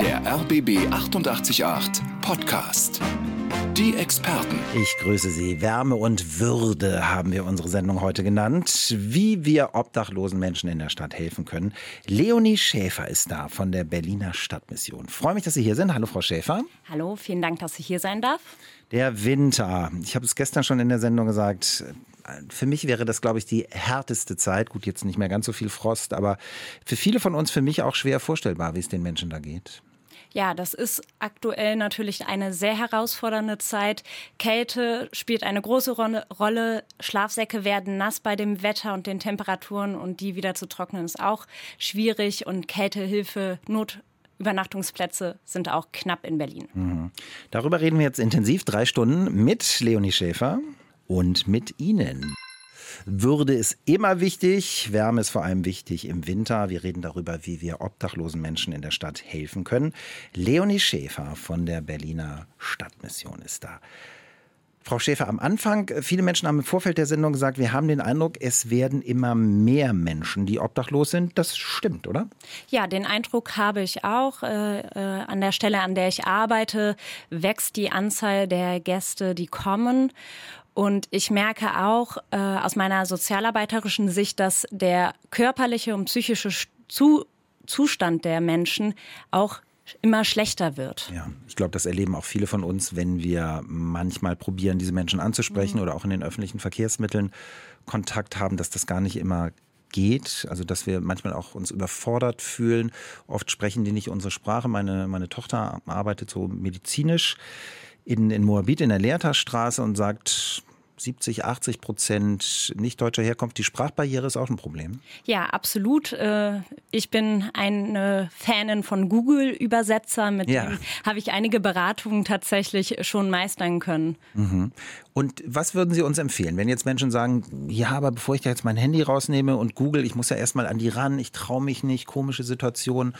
Der RBB 888 Podcast. Die Experten. Ich grüße Sie. Wärme und Würde haben wir unsere Sendung heute genannt. Wie wir obdachlosen Menschen in der Stadt helfen können. Leonie Schäfer ist da von der Berliner Stadtmission. Freue mich, dass Sie hier sind. Hallo, Frau Schäfer. Hallo, vielen Dank, dass ich hier sein darf. Der Winter. Ich habe es gestern schon in der Sendung gesagt. Für mich wäre das, glaube ich, die härteste Zeit. Gut, jetzt nicht mehr ganz so viel Frost, aber für viele von uns, für mich auch schwer vorstellbar, wie es den Menschen da geht. Ja, das ist aktuell natürlich eine sehr herausfordernde Zeit. Kälte spielt eine große Rolle. Schlafsäcke werden nass bei dem Wetter und den Temperaturen und die wieder zu trocknen ist auch schwierig und Kältehilfe, Notübernachtungsplätze sind auch knapp in Berlin. Mhm. Darüber reden wir jetzt intensiv drei Stunden mit Leonie Schäfer und mit Ihnen. Würde ist immer wichtig. Wärme ist vor allem wichtig im Winter. Wir reden darüber, wie wir obdachlosen Menschen in der Stadt helfen können. Leonie Schäfer von der Berliner Stadtmission ist da. Frau Schäfer, am Anfang, viele Menschen haben im Vorfeld der Sendung gesagt, wir haben den Eindruck, es werden immer mehr Menschen, die obdachlos sind. Das stimmt, oder? Ja, den Eindruck habe ich auch. Äh, äh, an der Stelle, an der ich arbeite, wächst die Anzahl der Gäste, die kommen. Und ich merke auch äh, aus meiner sozialarbeiterischen Sicht, dass der körperliche und psychische Zu Zustand der Menschen auch immer schlechter wird. Ja, ich glaube, das erleben auch viele von uns, wenn wir manchmal probieren, diese Menschen anzusprechen mhm. oder auch in den öffentlichen Verkehrsmitteln Kontakt haben, dass das gar nicht immer geht, also dass wir manchmal auch uns überfordert fühlen. Oft sprechen die nicht unsere Sprache. Meine, meine Tochter arbeitet so medizinisch in, in Moabit in der Lehrterstraße und sagt, 70, 80 Prozent nicht deutscher Herkunft. Die Sprachbarriere ist auch ein Problem. Ja, absolut. Äh, ich bin eine Fanin von Google-Übersetzer. Mit ja. dem habe ich einige Beratungen tatsächlich schon meistern können. Mhm. Und was würden Sie uns empfehlen, wenn jetzt Menschen sagen, ja, aber bevor ich da jetzt mein Handy rausnehme und Google, ich muss ja erstmal an die ran, ich traue mich nicht, komische Situation.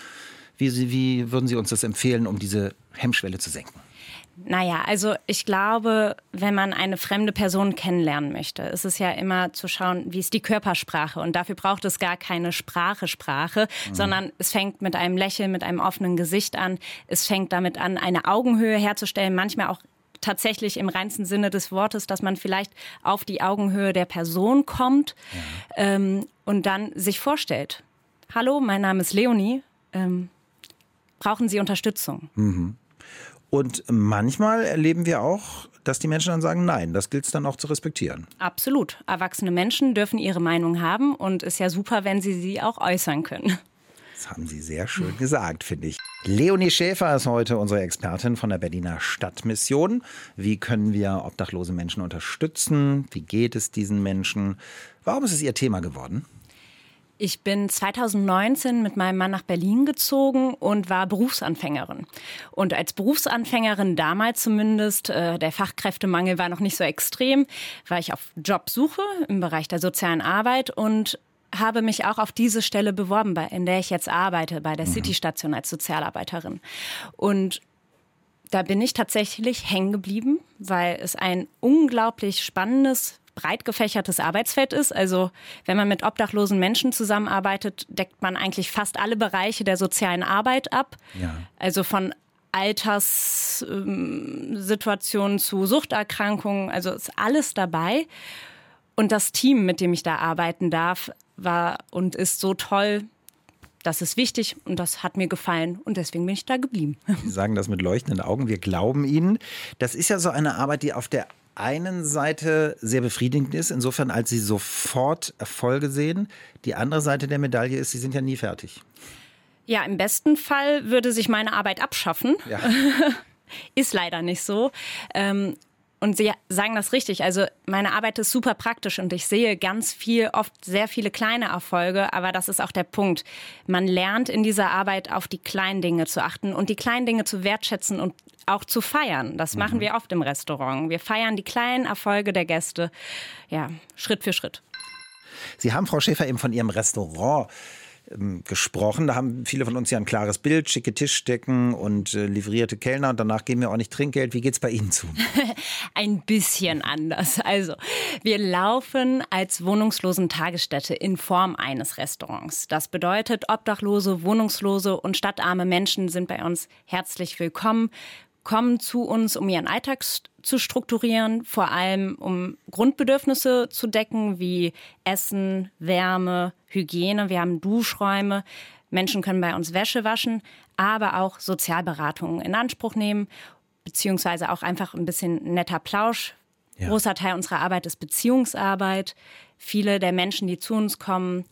Wie, wie würden Sie uns das empfehlen, um diese Hemmschwelle zu senken? Naja, also ich glaube, wenn man eine fremde Person kennenlernen möchte, ist es ja immer zu schauen, wie ist die Körpersprache. Und dafür braucht es gar keine Sprache, Sprache, mhm. sondern es fängt mit einem Lächeln, mit einem offenen Gesicht an. Es fängt damit an, eine Augenhöhe herzustellen, manchmal auch tatsächlich im reinsten Sinne des Wortes, dass man vielleicht auf die Augenhöhe der Person kommt ja. ähm, und dann sich vorstellt. Hallo, mein Name ist Leonie. Ähm, brauchen Sie Unterstützung? Mhm. Und manchmal erleben wir auch, dass die Menschen dann sagen, nein, das gilt es dann auch zu respektieren. Absolut. Erwachsene Menschen dürfen ihre Meinung haben und ist ja super, wenn sie sie auch äußern können. Das haben Sie sehr schön gesagt, finde ich. Leonie Schäfer ist heute unsere Expertin von der Berliner Stadtmission. Wie können wir obdachlose Menschen unterstützen? Wie geht es diesen Menschen? Warum ist es Ihr Thema geworden? Ich bin 2019 mit meinem Mann nach Berlin gezogen und war Berufsanfängerin. Und als Berufsanfängerin damals zumindest, äh, der Fachkräftemangel war noch nicht so extrem, war ich auf Jobsuche im Bereich der sozialen Arbeit und habe mich auch auf diese Stelle beworben, in der ich jetzt arbeite, bei der mhm. City-Station als Sozialarbeiterin. Und da bin ich tatsächlich hängen geblieben, weil es ein unglaublich spannendes breit gefächertes Arbeitsfeld ist. Also wenn man mit obdachlosen Menschen zusammenarbeitet, deckt man eigentlich fast alle Bereiche der sozialen Arbeit ab. Ja. Also von Alterssituationen zu Suchterkrankungen, also ist alles dabei. Und das Team, mit dem ich da arbeiten darf, war und ist so toll. Das ist wichtig und das hat mir gefallen und deswegen bin ich da geblieben. Sie sagen das mit leuchtenden Augen, wir glauben Ihnen. Das ist ja so eine Arbeit, die auf der einen Seite sehr befriedigend ist, insofern als sie sofort Erfolge sehen. Die andere Seite der Medaille ist, sie sind ja nie fertig. Ja, im besten Fall würde sich meine Arbeit abschaffen. Ja. ist leider nicht so. Ähm, und Sie sagen das richtig. Also meine Arbeit ist super praktisch und ich sehe ganz viel, oft sehr viele kleine Erfolge. Aber das ist auch der Punkt. Man lernt in dieser Arbeit auf die kleinen Dinge zu achten und die kleinen Dinge zu wertschätzen und auch zu feiern. Das machen mhm. wir oft im Restaurant. Wir feiern die kleinen Erfolge der Gäste, ja, Schritt für Schritt. Sie haben, Frau Schäfer, eben von Ihrem Restaurant ähm, gesprochen. Da haben viele von uns ja ein klares Bild, schicke Tischdecken und äh, livrierte Kellner und danach geben wir auch nicht Trinkgeld. Wie geht es bei Ihnen zu? ein bisschen anders. Also, wir laufen als wohnungslosen Tagesstätte in Form eines Restaurants. Das bedeutet, Obdachlose, Wohnungslose und stadtarme Menschen sind bei uns herzlich willkommen kommen zu uns, um ihren Alltag zu strukturieren, vor allem um Grundbedürfnisse zu decken, wie Essen, Wärme, Hygiene. Wir haben Duschräume. Menschen können bei uns Wäsche waschen, aber auch Sozialberatungen in Anspruch nehmen, beziehungsweise auch einfach ein bisschen netter Plausch. Ja. Großer Teil unserer Arbeit ist Beziehungsarbeit. Viele der Menschen, die zu uns kommen,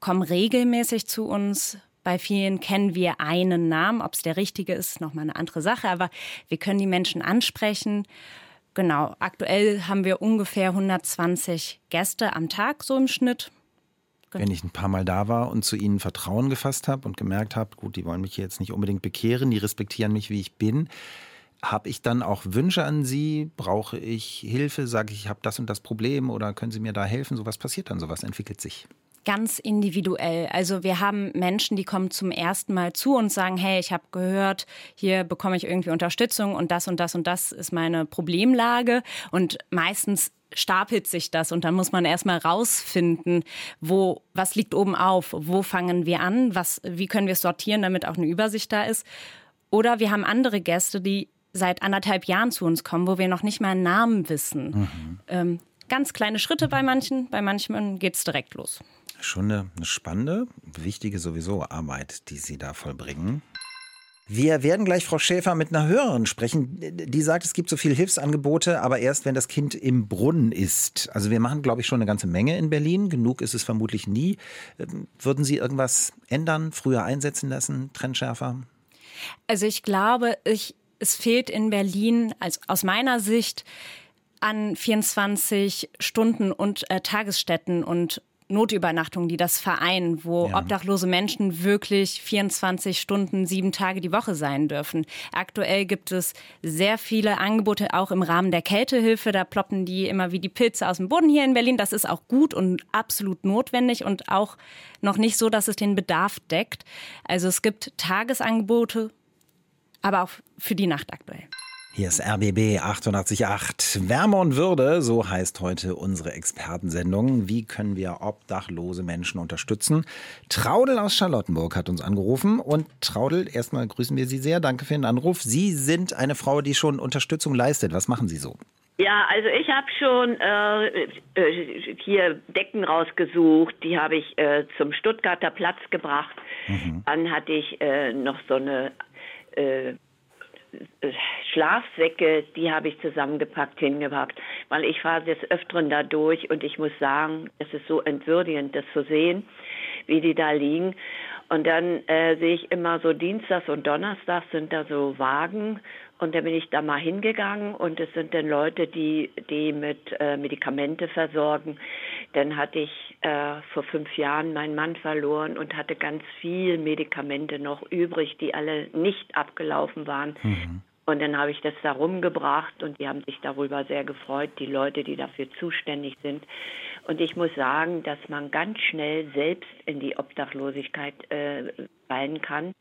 kommen regelmäßig zu uns, bei vielen kennen wir einen Namen. Ob es der richtige ist, nochmal eine andere Sache. Aber wir können die Menschen ansprechen. Genau, aktuell haben wir ungefähr 120 Gäste am Tag, so im Schnitt. Genau. Wenn ich ein paar Mal da war und zu ihnen Vertrauen gefasst habe und gemerkt habe, gut, die wollen mich jetzt nicht unbedingt bekehren, die respektieren mich, wie ich bin, habe ich dann auch Wünsche an Sie? Brauche ich Hilfe? Sage ich, ich habe das und das Problem oder können Sie mir da helfen? So was passiert dann, sowas entwickelt sich ganz individuell. Also wir haben Menschen, die kommen zum ersten Mal zu und sagen, hey, ich habe gehört, hier bekomme ich irgendwie Unterstützung und das und das und das ist meine Problemlage. Und meistens stapelt sich das und dann muss man erstmal rausfinden, wo, was liegt oben auf, wo fangen wir an, was, wie können wir es sortieren, damit auch eine Übersicht da ist. Oder wir haben andere Gäste, die seit anderthalb Jahren zu uns kommen, wo wir noch nicht mal einen Namen wissen. Mhm. Ähm, ganz kleine Schritte bei manchen, bei manchen geht es direkt los. Schon eine, eine spannende, wichtige sowieso Arbeit, die Sie da vollbringen. Wir werden gleich Frau Schäfer mit einer Hörerin sprechen, die sagt, es gibt so viele Hilfsangebote, aber erst wenn das Kind im Brunnen ist. Also wir machen, glaube ich, schon eine ganze Menge in Berlin. Genug ist es vermutlich nie. Würden Sie irgendwas ändern, früher einsetzen lassen, trennschärfer? Also ich glaube, ich, es fehlt in Berlin, also aus meiner Sicht, an 24 Stunden und äh, Tagesstätten und Notübernachtungen, die das vereinen, wo ja. obdachlose Menschen wirklich 24 Stunden, sieben Tage die Woche sein dürfen. Aktuell gibt es sehr viele Angebote, auch im Rahmen der Kältehilfe. Da ploppen die immer wie die Pilze aus dem Boden hier in Berlin. Das ist auch gut und absolut notwendig und auch noch nicht so, dass es den Bedarf deckt. Also es gibt Tagesangebote, aber auch für die Nacht aktuell. Hier ist RBB 888. Wärme und Würde, so heißt heute unsere Expertensendung. Wie können wir obdachlose Menschen unterstützen? Traudel aus Charlottenburg hat uns angerufen. Und Traudel, erstmal grüßen wir Sie sehr. Danke für den Anruf. Sie sind eine Frau, die schon Unterstützung leistet. Was machen Sie so? Ja, also ich habe schon äh, äh, hier Decken rausgesucht, die habe ich äh, zum Stuttgarter Platz gebracht. Mhm. Dann hatte ich äh, noch so eine äh, Schlafsäcke, die habe ich zusammengepackt, hingepackt, weil ich fahre des Öfteren da durch und ich muss sagen, es ist so entwürdigend, das zu sehen, wie die da liegen. Und dann äh, sehe ich immer so Dienstags und Donnerstags sind da so Wagen und da bin ich da mal hingegangen und es sind dann Leute, die die mit äh, Medikamente versorgen. Dann hatte ich äh, vor fünf Jahren meinen Mann verloren und hatte ganz viel Medikamente noch übrig, die alle nicht abgelaufen waren. Mhm. Und dann habe ich das da rumgebracht und die haben sich darüber sehr gefreut, die Leute, die dafür zuständig sind. Und ich muss sagen, dass man ganz schnell selbst in die Obdachlosigkeit äh, fallen kann.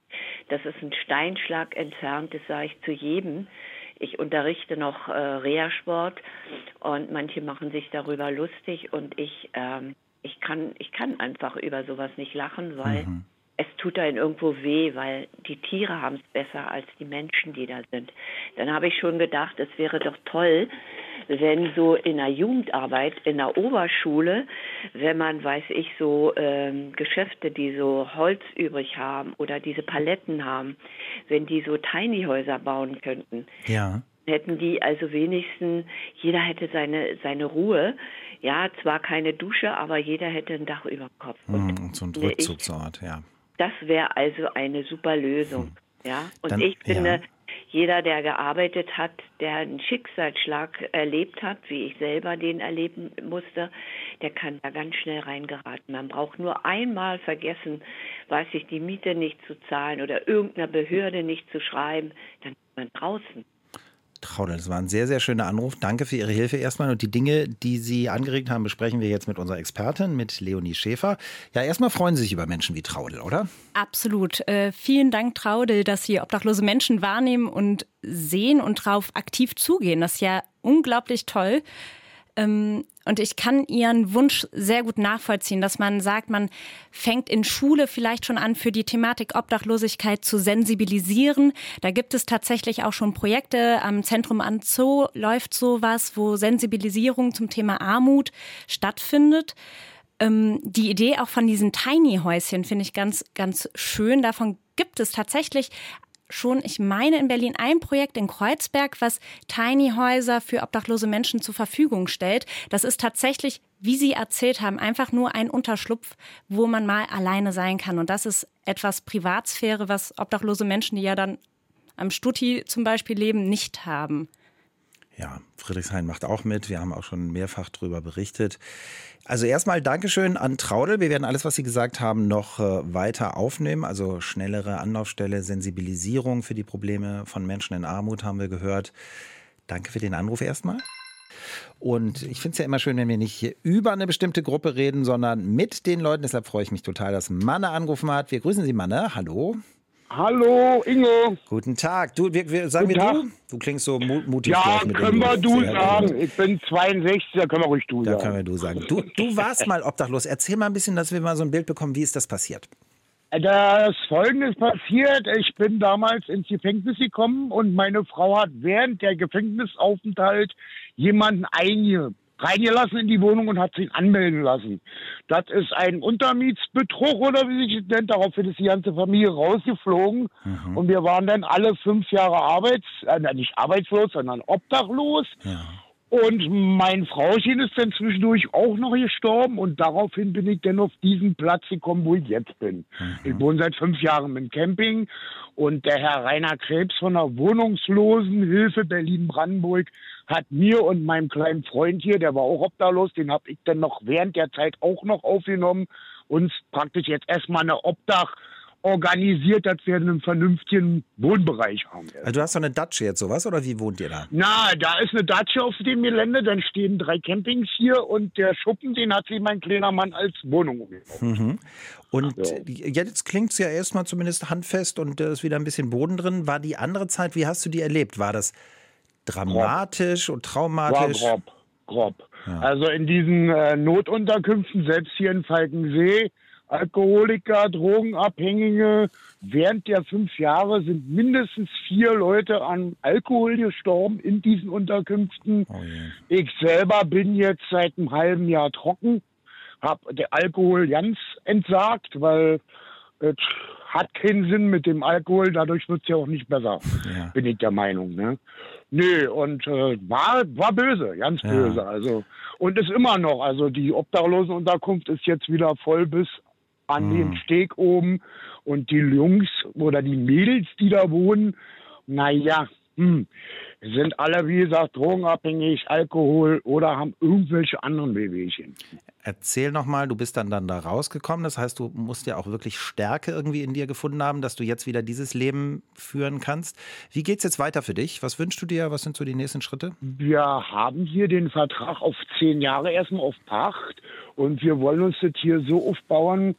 Das ist ein Steinschlag entfernt, das sage ich zu jedem. Ich unterrichte noch äh, Reha-Sport und manche machen sich darüber lustig und ich, ähm, ich, kann, ich kann einfach über sowas nicht lachen, weil mhm es tut einem irgendwo weh, weil die Tiere haben es besser als die Menschen, die da sind. Dann habe ich schon gedacht, es wäre doch toll, wenn so in der Jugendarbeit, in der Oberschule, wenn man, weiß ich, so ähm, Geschäfte, die so Holz übrig haben oder diese Paletten haben, wenn die so Tiny-Häuser bauen könnten. Ja. Hätten die also wenigstens, jeder hätte seine, seine Ruhe. Ja, zwar keine Dusche, aber jeder hätte ein Dach über dem Kopf. Und, und so ein Rückzugsort, ja. Das wäre also eine super Lösung. Ja, und Dann, ich finde, ja. jeder, der gearbeitet hat, der einen Schicksalsschlag erlebt hat, wie ich selber den erleben musste, der kann da ganz schnell reingeraten. Man braucht nur einmal vergessen, weiß ich, die Miete nicht zu zahlen oder irgendeiner Behörde nicht zu schreiben, dann ist man draußen. Traudel, das war ein sehr, sehr schöner Anruf. Danke für Ihre Hilfe erstmal. Und die Dinge, die Sie angeregt haben, besprechen wir jetzt mit unserer Expertin, mit Leonie Schäfer. Ja, erstmal freuen Sie sich über Menschen wie Traudel, oder? Absolut. Äh, vielen Dank, Traudel, dass Sie obdachlose Menschen wahrnehmen und sehen und darauf aktiv zugehen. Das ist ja unglaublich toll. Ähm, und ich kann Ihren Wunsch sehr gut nachvollziehen, dass man sagt, man fängt in Schule vielleicht schon an, für die Thematik Obdachlosigkeit zu sensibilisieren. Da gibt es tatsächlich auch schon Projekte. Am Zentrum an Zoo läuft sowas, wo Sensibilisierung zum Thema Armut stattfindet. Ähm, die Idee auch von diesen Tiny-Häuschen finde ich ganz, ganz schön. Davon gibt es tatsächlich schon, ich meine, in Berlin ein Projekt in Kreuzberg, was Tiny-Häuser für obdachlose Menschen zur Verfügung stellt. Das ist tatsächlich, wie Sie erzählt haben, einfach nur ein Unterschlupf, wo man mal alleine sein kann. Und das ist etwas Privatsphäre, was obdachlose Menschen, die ja dann am Stutti zum Beispiel leben, nicht haben. Ja, Friedrichshain macht auch mit. Wir haben auch schon mehrfach darüber berichtet. Also erstmal Dankeschön an Traudel. Wir werden alles, was Sie gesagt haben, noch äh, weiter aufnehmen. Also schnellere Anlaufstelle, Sensibilisierung für die Probleme von Menschen in Armut haben wir gehört. Danke für den Anruf erstmal. Und ich finde es ja immer schön, wenn wir nicht über eine bestimmte Gruppe reden, sondern mit den Leuten. Deshalb freue ich mich total, dass Manne angerufen hat. Wir grüßen Sie, Manne. Hallo. Hallo, Ingo. Guten Tag. Du, wir, wir, sagen Guten wir Tag. du? Du klingst so mu- mutig. Ja, können wir du Sehr sagen. gut. Ich bin 62, da können wir ruhig du Da sagen. können wir du sagen. Du, du warst mal obdachlos. Erzähl mal ein bisschen, dass wir mal so ein Bild bekommen, wie ist das passiert? Da ist Folgendes passiert. Ich bin damals ins Gefängnis gekommen und meine Frau hat während der Gefängnisaufenthalt jemanden einge reingelassen in die Wohnung und hat sich anmelden lassen. Das ist ein Untermietsbetrug oder wie sich das nennt. Daraufhin ist die ganze Familie rausgeflogen und wir waren dann alle fünf Jahre arbeits, äh, nicht arbeitslos, sondern obdachlos. Und mein Frauchen ist dann zwischendurch auch noch gestorben und daraufhin bin ich dann auf diesen Platz gekommen, wo ich jetzt bin. Ich wohne seit fünf Jahren im Camping und der Herr Rainer Krebs von der Wohnungslosenhilfe Berlin-Brandenburg hat mir und meinem kleinen Freund hier, der war auch obdachlos, den habe ich dann noch während der Zeit auch noch aufgenommen, uns praktisch jetzt erstmal eine Obdach organisiert, dass wir einen vernünftigen Wohnbereich haben. Also du hast so eine Datsche jetzt sowas oder wie wohnt ihr da? Na, da ist eine Datsche auf dem Gelände, dann stehen drei Campings hier und der Schuppen, den hat sich mein kleiner Mann als Wohnung umgebaut. Und jetzt klingt es ja erstmal zumindest handfest und da ist wieder ein bisschen Boden drin. War die andere Zeit, wie hast du die erlebt? War das dramatisch und War traumatisch? grob, grob. Also in diesen äh, Notunterkünften, selbst hier in Falkensee, Alkoholiker, Drogenabhängige, während der fünf Jahre sind mindestens vier Leute an Alkohol gestorben in diesen Unterkünften. Oh Ich selber bin jetzt seit einem halben Jahr trocken, habe der Alkohol ganz entsagt, weil es hat keinen Sinn mit dem Alkohol, dadurch wird es ja auch nicht besser, Ja. bin ich der Meinung. Ne? Nö, und äh, war, war böse, ganz Ja. böse. Also, und ist immer noch. Also die Obdachlosenunterkunft ist jetzt wieder voll bis an Mhm. den Steg oben. Und die Jungs oder die Mädels, die da wohnen, naja, hm, sind alle, wie gesagt, drogenabhängig, Alkohol oder haben irgendwelche anderen Wehwehchen. Erzähl nochmal, du bist dann, dann da rausgekommen. Das heißt, du musst ja auch wirklich Stärke irgendwie in dir gefunden haben, dass du jetzt wieder dieses Leben führen kannst. Wie geht's jetzt weiter für dich? Was wünschst du dir? Was sind so die nächsten Schritte? Wir haben hier den Vertrag auf zehn Jahre erstmal auf Pacht und wir wollen uns das hier so aufbauen,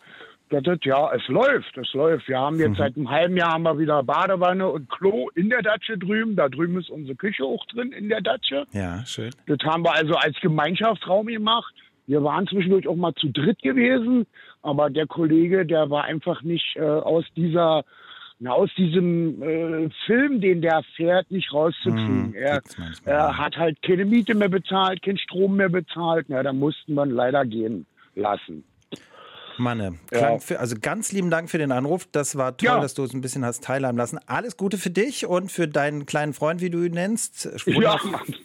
das, ja, es läuft, es läuft. Wir haben jetzt seit einem halben Jahr haben wir wieder Badewanne und Klo in der Datsche drüben. Da drüben ist unsere Küche auch drin in der Datsche. Ja, schön. Das haben wir also als Gemeinschaftsraum gemacht. Wir waren zwischendurch auch mal zu dritt gewesen, aber der Kollege, der war einfach nicht äh, aus dieser, na, aus diesem äh, Film, den der fährt, nicht rauszukriegen. Hm, er, er hat halt keine Miete mehr bezahlt, keinen Strom mehr bezahlt. Na, da mussten wir ihn leider gehen lassen. Manne, Ja. klang für, also ganz lieben Dank für den Anruf. Das war toll, Ja. dass du uns ein bisschen hast teilhaben lassen. Alles Gute für dich und für deinen kleinen Freund, wie du ihn nennst. Ja.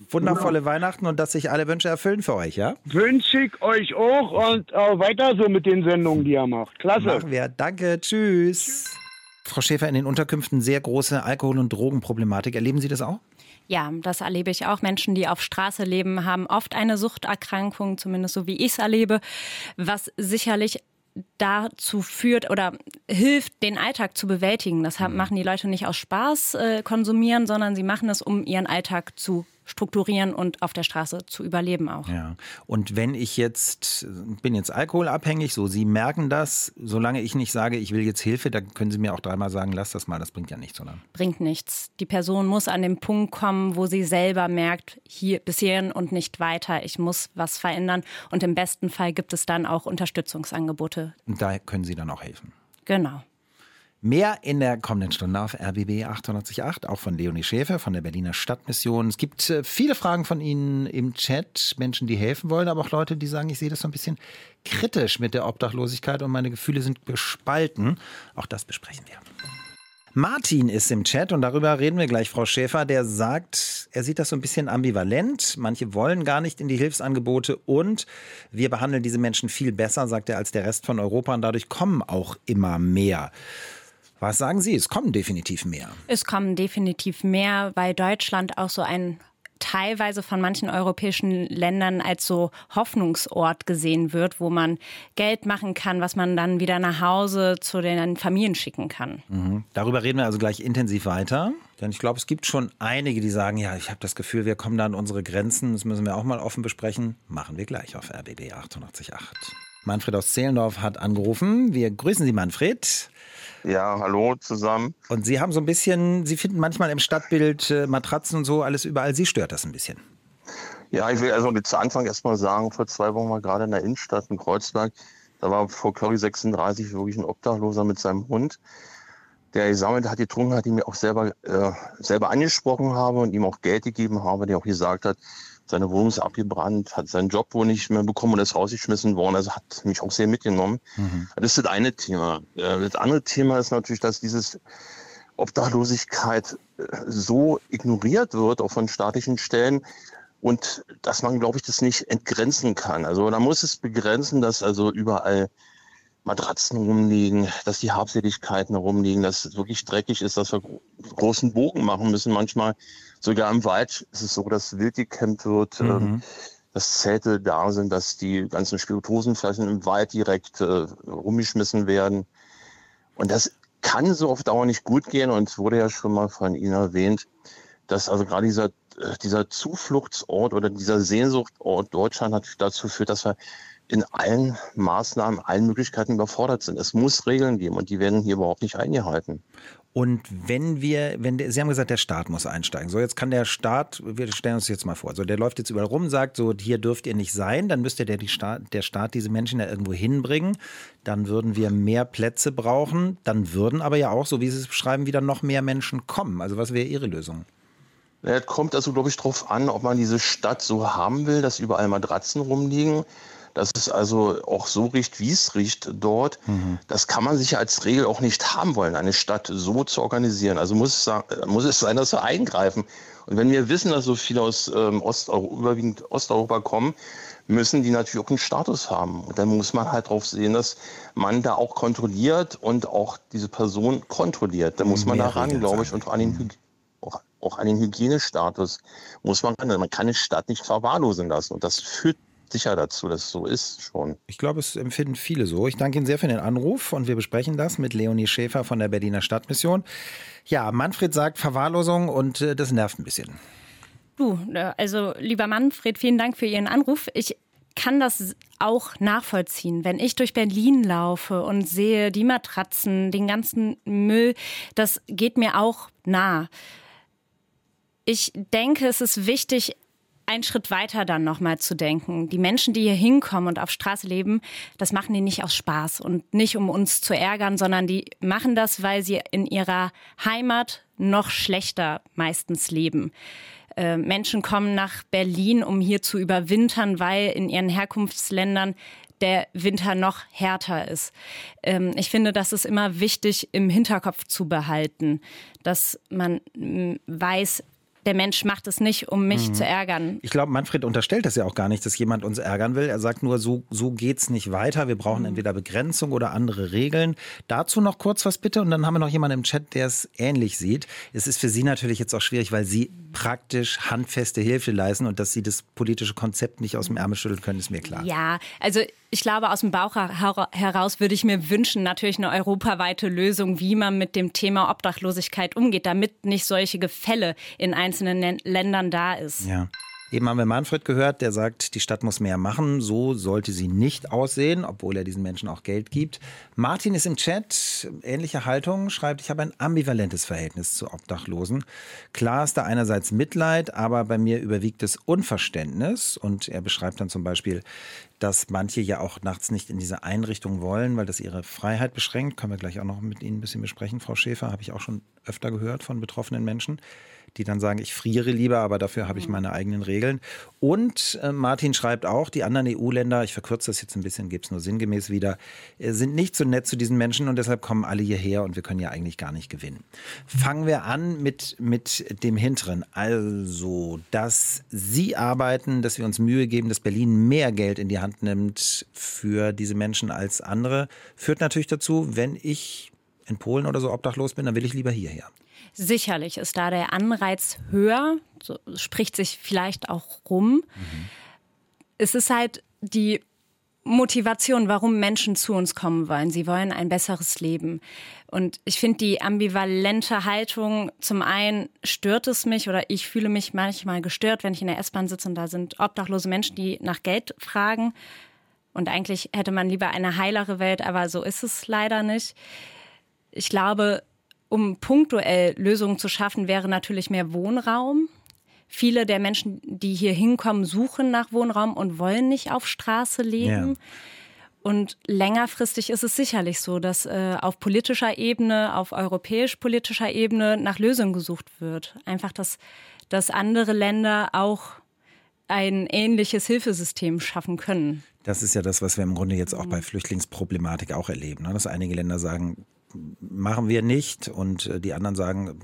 Wundervolle Weihnachten und dass sich alle Wünsche erfüllen für euch, ja? Wünsche ich euch auch und äh, weiter so mit den Sendungen, die ihr macht. Klasse. Machen wir. Danke. Tschüss. Frau Schäfer, in den Unterkünften sehr große Alkohol- und Drogenproblematik. Erleben Sie das auch? Ja, das erlebe ich auch. Menschen, die auf Straße leben, haben oft eine Suchterkrankung, zumindest so wie ich es erlebe, was sicherlich dazu führt oder hilft, den Alltag zu bewältigen. Das Mhm. machen die Leute nicht aus Spaß äh, konsumieren, sondern sie machen es, um ihren Alltag zu strukturieren und auf der Straße zu überleben auch. Ja. Und wenn ich jetzt, bin jetzt alkoholabhängig, so Sie merken das, solange ich nicht sage, ich will jetzt Hilfe, dann können Sie mir auch dreimal sagen, lass das mal, das bringt ja nichts, oder? Bringt nichts. Die Person muss an den Punkt kommen, wo sie selber merkt, hier bis hierhin und nicht weiter. Ich muss was verändern. Und im besten Fall gibt es dann auch Unterstützungsangebote. Und da können Sie dann auch helfen. Genau. Mehr in der kommenden Stunde auf RBB 888, auch von Leonie Schäfer von der Berliner Stadtmission. Es gibt äh, viele Fragen von Ihnen im Chat, Menschen, die helfen wollen, aber auch Leute, die sagen, ich sehe das so ein bisschen kritisch mit der Obdachlosigkeit und meine Gefühle sind gespalten. Auch das besprechen wir. Martin ist im Chat und darüber reden wir gleich, Frau Schäfer, der sagt, er sieht das so ein bisschen ambivalent. Manche wollen gar nicht in die Hilfsangebote und wir behandeln diese Menschen viel besser, sagt er, als der Rest von Europa und dadurch kommen auch immer mehr. Was sagen Sie? Es kommen definitiv mehr. Es kommen definitiv mehr, weil Deutschland auch so ein teilweise von manchen europäischen Ländern als so Hoffnungsort gesehen wird, wo man Geld machen kann, was man dann wieder nach Hause zu den Familien schicken kann. Mhm. Darüber reden wir also gleich intensiv weiter. Denn ich glaube, es gibt schon einige, die sagen, ja, ich habe das Gefühl, wir kommen da an unsere Grenzen. Das müssen wir auch mal offen besprechen. Machen wir gleich auf RBB 888. Manfred aus Zehlendorf hat angerufen. Wir grüßen Sie, Manfred. Ja, hallo zusammen. Und Sie haben so ein bisschen, Sie finden manchmal im Stadtbild äh, Matratzen und so alles überall. Sie stört das ein bisschen. Ja, ich will also zu Anfang erstmal sagen, vor zwei Wochen war gerade in der Innenstadt in Kreuzberg, da war vor Curry 36 wirklich ein Obdachloser mit seinem Hund, der gesammelt hat, getrunken hat, die mir auch selber, äh, selber angesprochen habe und ihm auch Geld gegeben habe, der auch gesagt hat, seine Wohnung ist abgebrannt, hat seinen Job wohl nicht mehr bekommen und ist rausgeschmissen worden. Also hat mich auch sehr mitgenommen. Mhm. Das ist das eine Thema. Das andere Thema ist natürlich, dass dieses Obdachlosigkeit so ignoriert wird, auch von staatlichen Stellen. Und dass man, glaube ich, das nicht entgrenzen kann. Also da muss es begrenzen, dass also überall Matratzen rumliegen, dass die Habseligkeiten rumliegen, dass es wirklich dreckig ist, dass wir großen Bogen machen müssen. Manchmal sogar im Wald ist es so, dass wild gekämmt wird, mhm. ähm, dass Zelte da sind, dass die ganzen Spirituosenflaschen im Wald direkt äh, rumgeschmissen werden. Und das kann so auf Dauer nicht gut gehen und wurde ja schon mal von Ihnen erwähnt, dass also gerade dieser, dieser Zufluchtsort oder dieser Sehnsuchtort Deutschland natürlich dazu führt, dass wir in allen Maßnahmen, allen Möglichkeiten überfordert sind. Es muss Regeln geben und die werden hier überhaupt nicht eingehalten. Und wenn wir, wenn der, Sie haben gesagt, der Staat muss einsteigen. So, jetzt kann der Staat, wir stellen uns jetzt mal vor, so der läuft jetzt überall rum, sagt so, hier dürft ihr nicht sein, dann müsste der, die Staat, der Staat diese Menschen ja irgendwo hinbringen. Dann würden wir mehr Plätze brauchen. Dann würden aber ja auch, so wie Sie es beschreiben, wieder noch mehr Menschen kommen. Also was wäre Ihre Lösung? Es kommt also, glaube ich, darauf an, ob man diese Stadt so haben will, dass überall Matratzen rumliegen dass es also auch so riecht, wie es riecht dort. Mhm. Das kann man sich als Regel auch nicht haben wollen, eine Stadt so zu organisieren. Also muss es, muss es sein, dass wir eingreifen. Und wenn wir wissen, dass so viele aus ähm, Osteuropa, überwiegend Osteuropa kommen, müssen die natürlich auch einen Status haben. Und dann muss man halt darauf sehen, dass man da auch kontrolliert und auch diese Person kontrolliert. Da muss man daran, Regeln glaube ich, sein. und an den, auch, an den Hygienestatus muss man. Man kann eine Stadt nicht verwahrlosen lassen. Und das führt sicher dazu, dass es so ist schon. Ich glaube, es empfinden viele so. Ich danke Ihnen sehr für den Anruf und wir besprechen das mit Leonie Schäfer von der Berliner Stadtmission. Ja, Manfred sagt Verwahrlosung und äh, das nervt ein bisschen. Du, äh, also lieber Manfred, vielen Dank für Ihren Anruf. Ich kann das auch nachvollziehen. Wenn ich durch Berlin laufe und sehe die Matratzen, den ganzen Müll, das geht mir auch nah. Ich denke, es ist wichtig, einen Schritt weiter dann nochmal zu denken. Die Menschen, die hier hinkommen und auf Straße leben, das machen die nicht aus Spaß und nicht um uns zu ärgern, sondern die machen das, weil sie in ihrer Heimat noch schlechter meistens leben. Äh, Menschen kommen nach Berlin, um hier zu überwintern, weil in ihren Herkunftsländern der Winter noch härter ist. Ähm, ich finde, das ist immer wichtig im Hinterkopf zu behalten, dass man weiß, der Mensch macht es nicht, um mich Mhm. zu ärgern. Ich glaube, Manfred unterstellt das ja auch gar nicht, dass jemand uns ärgern will. Er sagt nur, so, so geht's nicht weiter. Wir brauchen entweder Begrenzung oder andere Regeln. Dazu noch kurz was bitte und dann haben wir noch jemanden im Chat, der es ähnlich sieht. Es ist für Sie natürlich jetzt auch schwierig, weil Sie praktisch handfeste Hilfe leisten und dass sie das politische Konzept nicht aus dem Ärmel schütteln können, ist mir klar. Ja, also ich glaube, aus dem Bauch heraus würde ich mir wünschen, natürlich eine europaweite Lösung, wie man mit dem Thema Obdachlosigkeit umgeht, damit nicht solche Gefälle in einzelnen Ländern da ist. Ja. Eben haben wir Manfred gehört, der sagt, die Stadt muss mehr machen. So sollte sie nicht aussehen, obwohl er diesen Menschen auch Geld gibt. Martin ist im Chat, ähnliche Haltung, schreibt, ich habe ein ambivalentes Verhältnis zu Obdachlosen. Klar ist da einerseits Mitleid, aber bei mir überwiegt es Unverständnis. Und er beschreibt dann zum Beispiel, dass manche ja auch nachts nicht in diese Einrichtung wollen, weil das ihre Freiheit beschränkt. Können wir gleich auch noch mit Ihnen ein bisschen besprechen, Frau Schäfer, habe ich auch schon öfter gehört von betroffenen Menschen die dann sagen, ich friere lieber, aber dafür habe ich mhm. meine eigenen Regeln. Und äh, Martin schreibt auch, die anderen EU-Länder, ich verkürze das jetzt ein bisschen, gebe es nur sinngemäß wieder, äh, sind nicht so nett zu diesen Menschen und deshalb kommen alle hierher und wir können ja eigentlich gar nicht gewinnen. Fangen wir an mit, mit dem Hinteren. Also, dass Sie arbeiten, dass wir uns Mühe geben, dass Berlin mehr Geld in die Hand nimmt für diese Menschen als andere, führt natürlich dazu, wenn ich in Polen oder so obdachlos bin, dann will ich lieber hierher. Sicherlich ist da der Anreiz höher, so spricht sich vielleicht auch rum. Mhm. Es ist halt die Motivation, warum Menschen zu uns kommen wollen. Sie wollen ein besseres Leben. Und ich finde die ambivalente Haltung, zum einen stört es mich oder ich fühle mich manchmal gestört, wenn ich in der S-Bahn sitze und da sind obdachlose Menschen, die nach Geld fragen. Und eigentlich hätte man lieber eine heilere Welt, aber so ist es leider nicht. Ich glaube, um punktuell Lösungen zu schaffen, wäre natürlich mehr Wohnraum. Viele der Menschen, die hier hinkommen, suchen nach Wohnraum und wollen nicht auf Straße leben. Ja. Und längerfristig ist es sicherlich so, dass äh, auf politischer Ebene, auf europäisch-politischer Ebene nach Lösungen gesucht wird. Einfach, dass, dass andere Länder auch ein ähnliches Hilfesystem schaffen können. Das ist ja das, was wir im Grunde jetzt auch bei Flüchtlingsproblematik auch erleben. Ne? Dass einige Länder sagen, machen wir nicht. Und äh, die anderen sagen,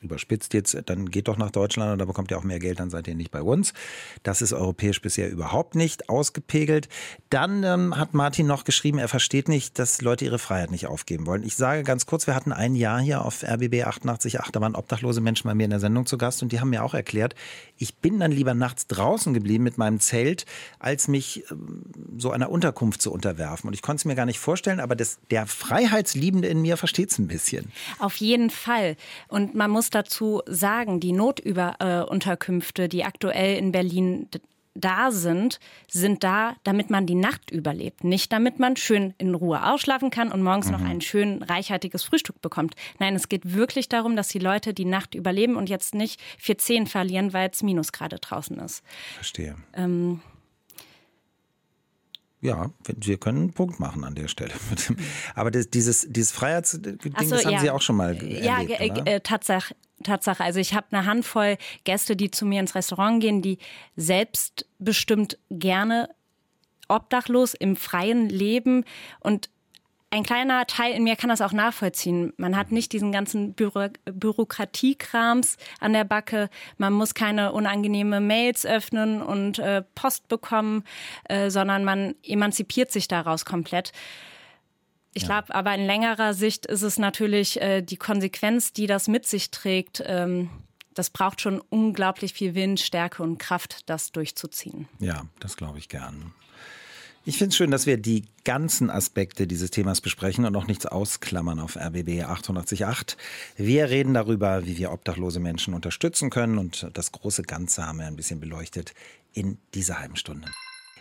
überspitzt jetzt, dann geht doch nach Deutschland und da bekommt ihr auch mehr Geld, dann seid ihr nicht bei uns. Das ist europäisch bisher überhaupt nicht ausgepegelt. Dann ähm, hat Martin noch geschrieben, er versteht nicht, dass Leute ihre Freiheit nicht aufgeben wollen. Ich sage ganz kurz, wir hatten ein Jahr hier auf RBB 88.8, da waren obdachlose Menschen bei mir in der Sendung zu Gast und die haben mir auch erklärt, ich bin dann lieber nachts draußen geblieben mit meinem Zelt, als mich ähm, so einer Unterkunft zu unterwerfen. Und ich konnte es mir gar nicht vorstellen, aber das, der Freiheitsliebende in mir versteht es ein bisschen. Auf jeden Fall. Und man muss dazu sagen, die Notunterkünfte, die aktuell in Berlin da sind, sind da, damit man die Nacht überlebt. Nicht damit man schön in Ruhe ausschlafen kann und morgens mhm. noch ein schön reichhaltiges Frühstück bekommt. Nein, es geht wirklich darum, dass die Leute die Nacht überleben und jetzt nicht 4-10 verlieren, weil es Minusgrade draußen ist. Verstehe. Ähm, ja, wir können einen Punkt machen an der Stelle. Aber das, dieses, dieses Freiheitsding, so, das haben ja. Sie auch schon mal ja, erlebt, Ja, äh, Tatsache, Tatsache. Also ich habe eine Handvoll Gäste, die zu mir ins Restaurant gehen, die selbstbestimmt gerne obdachlos im freien leben und ein kleiner Teil in mir kann das auch nachvollziehen. Man hat nicht diesen ganzen Büro Bürokratiekrams an der Backe. Man muss keine unangenehme Mails öffnen und äh, Post bekommen, äh, sondern man emanzipiert sich daraus komplett. Ich ja. glaube, aber in längerer Sicht ist es natürlich äh, die Konsequenz, die das mit sich trägt. Ähm, das braucht schon unglaublich viel Willen, Stärke und Kraft, das durchzuziehen. Ja, das glaube ich gern. Ich finde es schön, dass wir die ganzen Aspekte dieses Themas besprechen und noch nichts ausklammern auf RBB 888. Wir reden darüber, wie wir obdachlose Menschen unterstützen können und das große Ganze haben wir ein bisschen beleuchtet in dieser halben Stunde.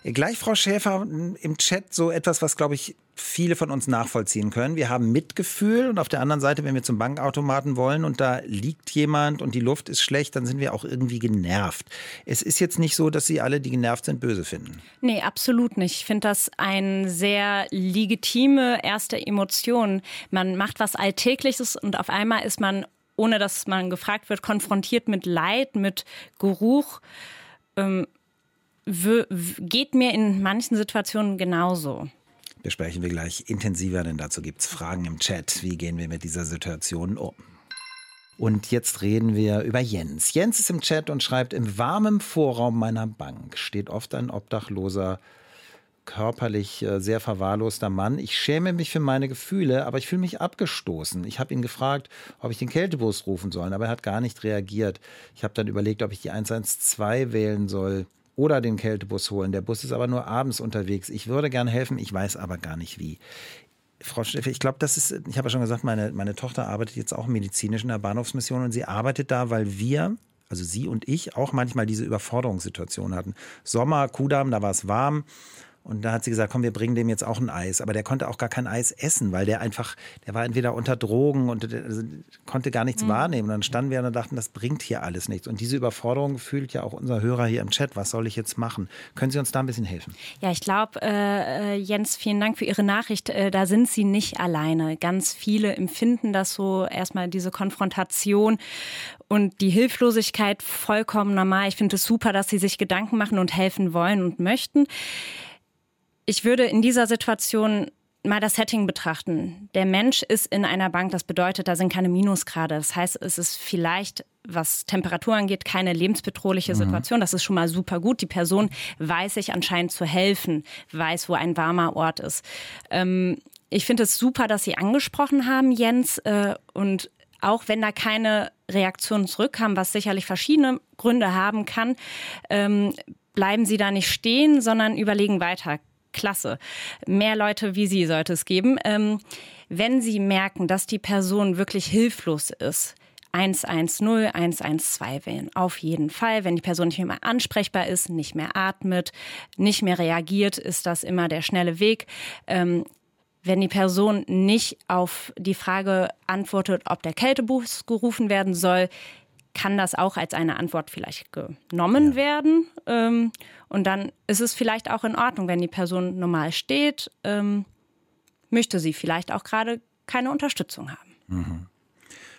Gleich, Frau Schäfer, im Chat so etwas, was, glaube ich, viele von uns nachvollziehen können. Wir haben Mitgefühl und auf der anderen Seite, wenn wir zum Bankautomaten wollen und da liegt jemand und die Luft ist schlecht, dann sind wir auch irgendwie genervt. Es ist jetzt nicht so, dass Sie alle, die genervt sind, böse finden. Nee, absolut nicht. Ich finde das eine sehr legitime erste Emotion. Man macht was Alltägliches und auf einmal ist man, ohne dass man gefragt wird, konfrontiert mit Leid, mit Geruch. Ähm, geht mir in manchen Situationen genauso. Besprechen wir gleich intensiver, denn dazu gibt es Fragen im Chat. Wie gehen wir mit dieser Situation um? Und jetzt reden wir über Jens. Jens ist im Chat und schreibt, im warmen Vorraum meiner Bank steht oft ein Obdachloser körperlich äh, sehr verwahrloster Mann. Ich schäme mich für meine Gefühle, aber ich fühle mich abgestoßen. Ich habe ihn gefragt, ob ich den Kältebus rufen soll, aber er hat gar nicht reagiert. Ich habe dann überlegt, ob ich die 112 wählen soll oder den Kältebus holen. Der Bus ist aber nur abends unterwegs. Ich würde gerne helfen, ich weiß aber gar nicht wie. Frau Steffi, ich glaube, das ist, ich habe ja schon gesagt, meine, meine Tochter arbeitet jetzt auch medizinisch in der Bahnhofsmission und sie arbeitet da, weil wir also sie und ich, auch manchmal diese Überforderungssituation hatten. Sommer, Kudamm, da war es warm. Und da hat sie gesagt, komm, wir bringen dem jetzt auch ein Eis. Aber der konnte auch gar kein Eis essen, weil der einfach, der war entweder unter Drogen und also, konnte gar nichts mhm. wahrnehmen. Und dann standen wir und dachten, das bringt hier alles nichts. Und diese Überforderung fühlt ja auch unser Hörer hier im Chat. Was soll ich jetzt machen? Können Sie uns da ein bisschen helfen? Ja, ich glaube, äh, Jens, vielen Dank für Ihre Nachricht. Äh, da sind Sie nicht alleine. Ganz viele empfinden das so, erstmal diese Konfrontation und die Hilflosigkeit vollkommen normal. Ich finde es super, dass Sie sich Gedanken machen und helfen wollen und möchten ich würde in dieser Situation mal das Setting betrachten. Der Mensch ist in einer Bank, das bedeutet, da sind keine Minusgrade. Das heißt, es ist vielleicht, was Temperatur angeht, keine lebensbedrohliche mhm. Situation. Das ist schon mal super gut. Die Person weiß sich anscheinend zu helfen, weiß, wo ein warmer Ort ist. Ähm, ich finde es super, dass Sie angesprochen haben, Jens. Äh, und auch wenn da keine Reaktionen zurückkamen, was sicherlich verschiedene Gründe haben kann, ähm, bleiben Sie da nicht stehen, sondern überlegen weiter klasse. Mehr Leute wie Sie sollte es geben. Ähm, wenn Sie merken, dass die Person wirklich hilflos ist, 110, 112 wählen. Auf jeden Fall. Wenn die Person nicht mehr ansprechbar ist, nicht mehr atmet, nicht mehr reagiert, ist das immer der schnelle Weg. Ähm, wenn die Person nicht auf die Frage antwortet, ob der Kältebus gerufen werden soll, kann das auch als eine Antwort vielleicht genommen ja. werden. Ähm, und dann ist es vielleicht auch in Ordnung, wenn die Person normal steht, ähm, möchte sie vielleicht auch gerade keine Unterstützung haben. Mhm.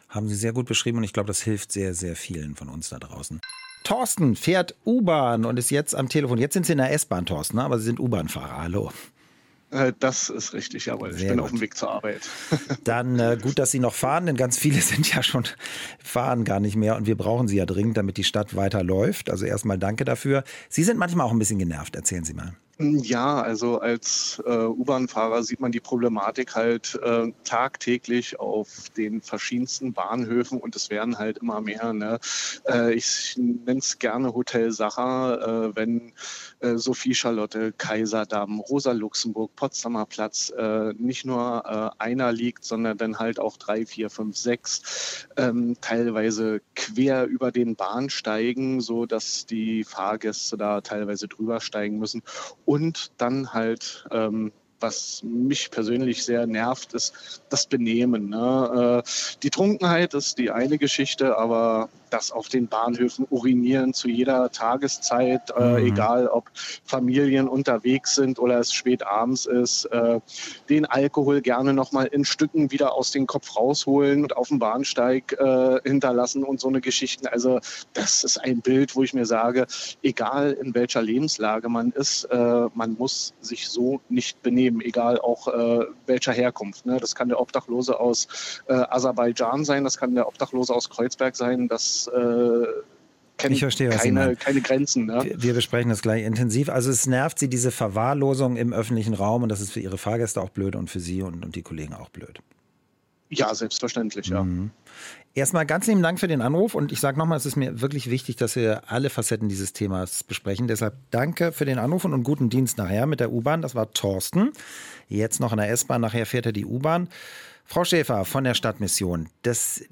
Haben Sie sehr gut beschrieben und ich glaube, das hilft sehr, sehr vielen von uns da draußen. Thorsten fährt U-Bahn und ist jetzt am Telefon. Jetzt sind Sie in der S-Bahn, Thorsten, ne? aber Sie sind U-Bahn-Fahrer. Hallo. Äh, das ist richtig, jawohl. Sehr ich bin gut. auf dem Weg zur Arbeit. Dann äh, gut, dass Sie noch fahren, denn ganz viele sind ja schon fahren gar nicht mehr und wir brauchen Sie ja dringend, damit die Stadt weiterläuft. Also erstmal danke dafür. Sie sind manchmal auch ein bisschen genervt, erzählen Sie mal. Ja, also als äh, U-Bahn-Fahrer sieht man die Problematik halt äh, tagtäglich auf den verschiedensten Bahnhöfen und es werden halt immer mehr. Ne? Äh, ich nenne es gerne Hotel Sacher, äh, wenn äh, Sophie Charlotte, Kaiserdamm, Rosa Luxemburg, Potsdamer Platz äh, nicht nur äh, einer liegt, sondern dann halt auch drei, vier, fünf, sechs, ähm, teilweise quer über den Bahnsteigen, so dass die Fahrgäste da teilweise drüber steigen müssen und dann halt ähm, was mich persönlich sehr nervt, ist das Benehmen. Ne? Äh, die Trunkenheit ist die eine Geschichte, aber das auf den Bahnhöfen urinieren zu jeder Tageszeit, äh, mhm. egal ob Familien unterwegs sind oder es spät abends ist, äh, den Alkohol gerne nochmal in Stücken wieder aus dem Kopf rausholen und auf dem Bahnsteig äh, hinterlassen und so eine Geschichten. Also das ist ein Bild, wo ich mir sage, egal in welcher Lebenslage man ist, äh, man muss sich so nicht benehmen, egal auch äh, welcher Herkunft. Ne? Das kann der Obdachlose aus äh, Aserbaidschan sein, das kann der Obdachlose aus Kreuzberg sein, das äh, kennt ich verstehe, keine, keine Grenzen. Ne? Wir, wir, besprechen das gleich intensiv. Also es nervt Sie diese Verwahrlosung im öffentlichen Raum und das ist für Ihre Fahrgäste auch blöd und für Sie und, und die Kollegen auch blöd. Ja, selbstverständlich, ja. Mhm. Erstmal ganz lieben Dank für den Anruf und ich sage nochmal, es ist mir wirklich wichtig, dass wir alle Facetten dieses Themas besprechen. Deshalb danke für den Anruf und guten Dienst nachher mit der U-Bahn. Das war Thorsten. Jetzt noch in der S-Bahn, nachher fährt er die U-Bahn. Frau Schäfer von der Stadtmission, das,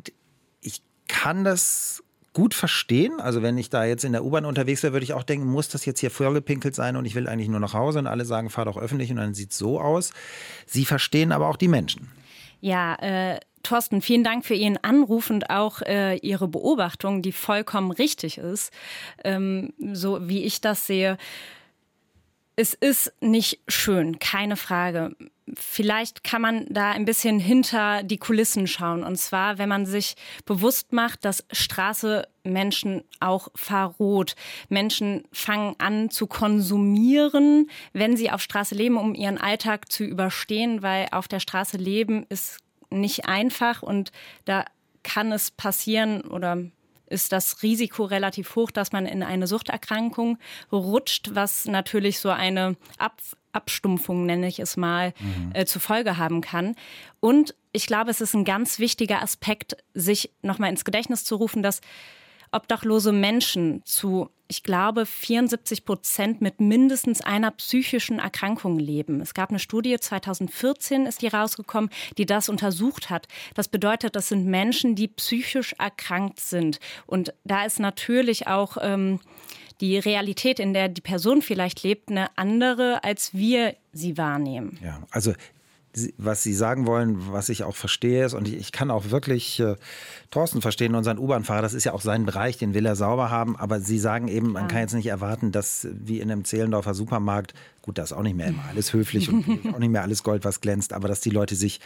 kann das gut verstehen. Also wenn ich da jetzt in der U-Bahn unterwegs wäre, würde ich auch denken, muss das jetzt hier vorgepinkelt sein und ich will eigentlich nur nach Hause und alle sagen, fahr doch öffentlich und dann sieht es so aus. Sie verstehen aber auch die Menschen. Ja, äh, Thorsten, vielen Dank für Ihren Anruf und auch äh, Ihre Beobachtung, die vollkommen richtig ist, ähm, so wie ich das sehe. Es ist nicht schön, keine Frage. Vielleicht kann man da ein bisschen hinter die Kulissen schauen. Und zwar, wenn man sich bewusst macht, dass Straße Menschen auch verroht. Menschen fangen an zu konsumieren, wenn sie auf Straße leben, um ihren Alltag zu überstehen, weil auf der Straße leben ist nicht einfach und da kann es passieren oder ist das Risiko relativ hoch, dass man in eine Suchterkrankung rutscht, was natürlich so eine Ab Abstumpfung, nenne ich es mal, mhm. äh, zur Folge haben kann. Und ich glaube, es ist ein ganz wichtiger Aspekt, sich nochmal ins Gedächtnis zu rufen, dass obdachlose Menschen zu, ich glaube, 74 Prozent mit mindestens einer psychischen Erkrankung leben. Es gab eine Studie, 2014 ist die rausgekommen, die das untersucht hat. Das bedeutet, das sind Menschen, die psychisch erkrankt sind. Und da ist natürlich auch ähm, die Realität, in der die Person vielleicht lebt, eine andere, als wir sie wahrnehmen. Ja, also was Sie sagen wollen, was ich auch verstehe, ist, und ich, ich kann auch wirklich äh, Thorsten verstehen, unseren U-Bahn-Fahrer, das ist ja auch sein Bereich, den will er sauber haben, aber Sie sagen eben, man kann jetzt nicht erwarten, dass wie in einem Zehlendorfer Supermarkt, gut, da ist auch nicht mehr immer alles höflich und auch nicht mehr alles Gold, was glänzt, aber dass die Leute sich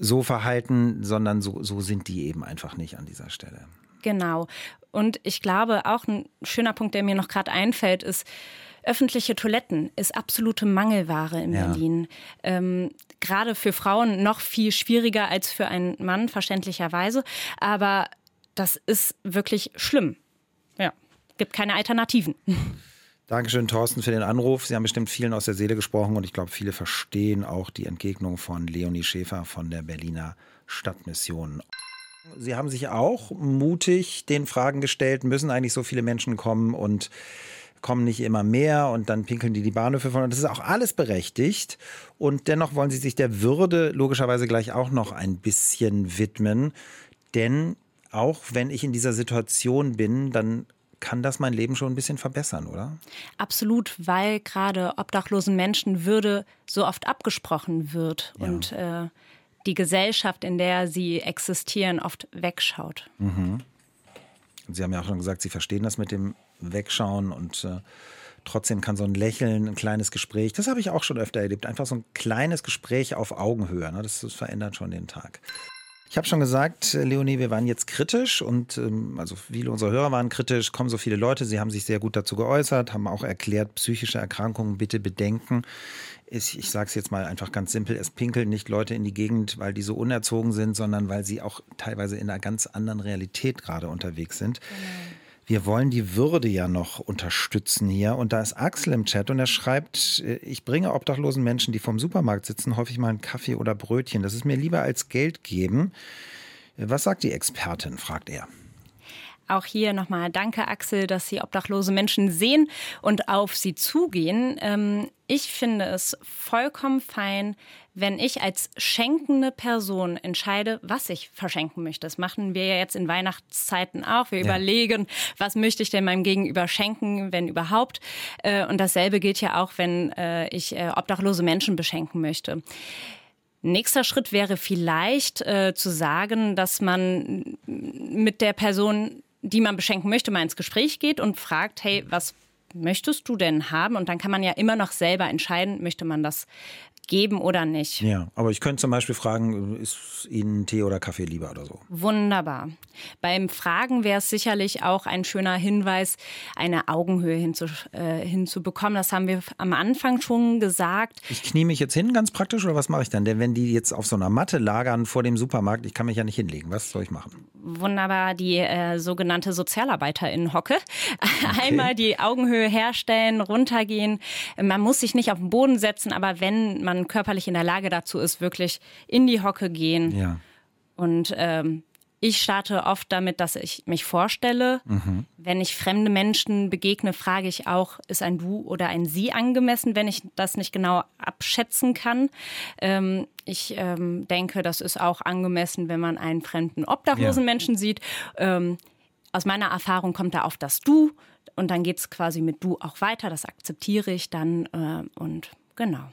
so verhalten, sondern so, so sind die eben einfach nicht an dieser Stelle. Genau. Und ich glaube, auch ein schöner Punkt, der mir noch gerade einfällt, ist, öffentliche Toiletten ist absolute Mangelware in ja. Berlin. Ähm, Gerade für Frauen noch viel schwieriger als für einen Mann, verständlicherweise. Aber das ist wirklich schlimm. Ja, gibt keine Alternativen. Dankeschön, Thorsten, für den Anruf. Sie haben bestimmt vielen aus der Seele gesprochen und ich glaube, viele verstehen auch die Entgegnung von Leonie Schäfer von der Berliner Stadtmission. Sie haben sich auch mutig den Fragen gestellt, müssen eigentlich so viele Menschen kommen und kommen nicht immer mehr und dann pinkeln die die Bahnhöfe von. Und das ist auch alles berechtigt. Und dennoch wollen sie sich der Würde logischerweise gleich auch noch ein bisschen widmen. Denn auch wenn ich in dieser Situation bin, dann kann das mein Leben schon ein bisschen verbessern, oder? Absolut, weil gerade obdachlosen Menschen Würde so oft abgesprochen wird ja. und äh, die Gesellschaft, in der sie existieren, oft wegschaut. Mhm. Sie haben ja auch schon gesagt, Sie verstehen das mit dem Wegschauen und äh, trotzdem kann so ein Lächeln, ein kleines Gespräch, das habe ich auch schon öfter erlebt, einfach so ein kleines Gespräch auf Augenhöhe, ne? das, das verändert schon den Tag. Ich habe schon gesagt, Leonie, wir waren jetzt kritisch und ähm, also viele unserer Hörer waren kritisch, kommen so viele Leute, sie haben sich sehr gut dazu geäußert, haben auch erklärt, psychische Erkrankungen bitte bedenken. Ich, ich sage es jetzt mal einfach ganz simpel, es pinkeln nicht Leute in die Gegend, weil die so unerzogen sind, sondern weil sie auch teilweise in einer ganz anderen Realität gerade unterwegs sind. Genau wir wollen die Würde ja noch unterstützen hier. Und da ist Axel im Chat und er schreibt, äh, ich bringe obdachlosen Menschen, die vom Supermarkt sitzen, häufig mal einen Kaffee oder Brötchen. Das ist mir lieber als Geld geben. Was sagt die Expertin, fragt er. Auch hier nochmal danke, Axel, dass Sie obdachlose Menschen sehen und auf sie zugehen. Ähm, ich finde es vollkommen fein, wenn ich als schenkende Person entscheide, was ich verschenken möchte. Das machen wir ja jetzt in Weihnachtszeiten auch. Wir ja. überlegen, was möchte ich denn meinem Gegenüber schenken, wenn überhaupt. Äh, und dasselbe gilt ja auch, wenn äh, ich äh, obdachlose Menschen beschenken möchte. Nächster Schritt wäre vielleicht äh, zu sagen, dass man mit der Person, die man beschenken möchte, mal ins Gespräch geht und fragt, hey, was möchtest du denn haben? Und dann kann man ja immer noch selber entscheiden, möchte man das geben oder nicht. Ja, aber ich könnte zum Beispiel fragen, ist Ihnen Tee oder Kaffee lieber oder so? Wunderbar. Beim Fragen wäre es sicherlich auch ein schöner Hinweis, eine Augenhöhe hinzu, äh, hinzubekommen. Das haben wir am Anfang schon gesagt. Ich knie mich jetzt hin, ganz praktisch, oder was mache ich dann? Denn wenn die jetzt auf so einer Matte lagern vor dem Supermarkt, ich kann mich ja nicht hinlegen. Was soll ich machen? Wunderbar, die äh, sogenannte Sozialarbeiterin-Hocke. Okay. Einmal die Augenhöhe herstellen, runtergehen. Man muss sich nicht auf den Boden setzen, aber wenn man man körperlich in der Lage dazu ist, wirklich in die Hocke gehen. Ja. Und ähm, ich starte oft damit, dass ich mich vorstelle. Mhm. Wenn ich fremde Menschen begegne, frage ich auch, ist ein Du oder ein Sie angemessen, wenn ich das nicht genau abschätzen kann. Ähm, ich ähm, denke, das ist auch angemessen, wenn man einen fremden obdachlosen ja. Menschen sieht. Ähm, aus meiner Erfahrung kommt da auf das Du und dann geht es quasi mit Du auch weiter. Das akzeptiere ich dann äh, und genau.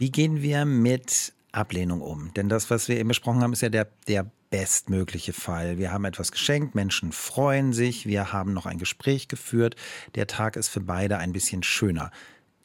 Wie gehen wir mit Ablehnung um? Denn das, was wir eben besprochen haben, ist ja der, der bestmögliche Fall. Wir haben etwas geschenkt, Menschen freuen sich, wir haben noch ein Gespräch geführt. Der Tag ist für beide ein bisschen schöner.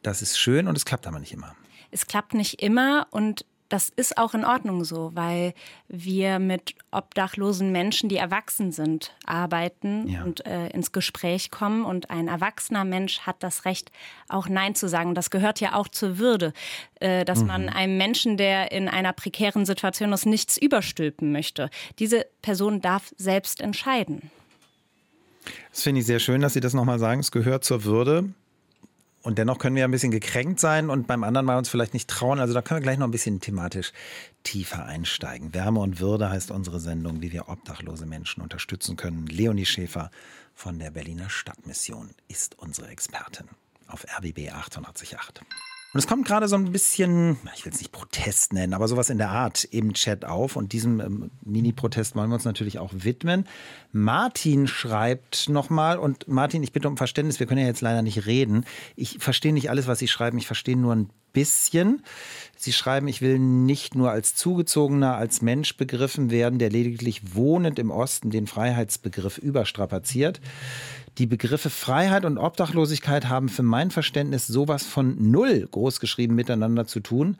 Das ist schön und es klappt aber nicht immer. Es klappt nicht immer und das ist auch in Ordnung so, weil wir mit obdachlosen Menschen, die erwachsen sind, arbeiten ja. und äh, ins Gespräch kommen. Und ein erwachsener Mensch hat das Recht, auch Nein zu sagen. Das gehört ja auch zur Würde, äh, dass mhm. man einem Menschen, der in einer prekären Situation ist, nichts überstülpen möchte. Diese Person darf selbst entscheiden. Das finde ich sehr schön, dass Sie das nochmal sagen. Es gehört zur Würde. Und dennoch können wir ein bisschen gekränkt sein und beim anderen mal uns vielleicht nicht trauen. Also da können wir gleich noch ein bisschen thematisch tiefer einsteigen. Wärme und Würde heißt unsere Sendung, wie wir obdachlose Menschen unterstützen können. Leonie Schäfer von der Berliner Stadtmission ist unsere Expertin auf RBB 888. Und es kommt gerade so ein bisschen, ich will es nicht Protest nennen, aber sowas in der Art im Chat auf. Und diesem ähm, Mini-Protest wollen wir uns natürlich auch widmen. Martin schreibt nochmal, und Martin, ich bitte um Verständnis, wir können ja jetzt leider nicht reden. Ich verstehe nicht alles, was Sie schreiben, ich verstehe nur ein bisschen. Sie schreiben, ich will nicht nur als Zugezogener, als Mensch begriffen werden, der lediglich wohnend im Osten den Freiheitsbegriff überstrapaziert. Die Begriffe Freiheit und Obdachlosigkeit haben für mein Verständnis sowas von null großgeschrieben miteinander zu tun,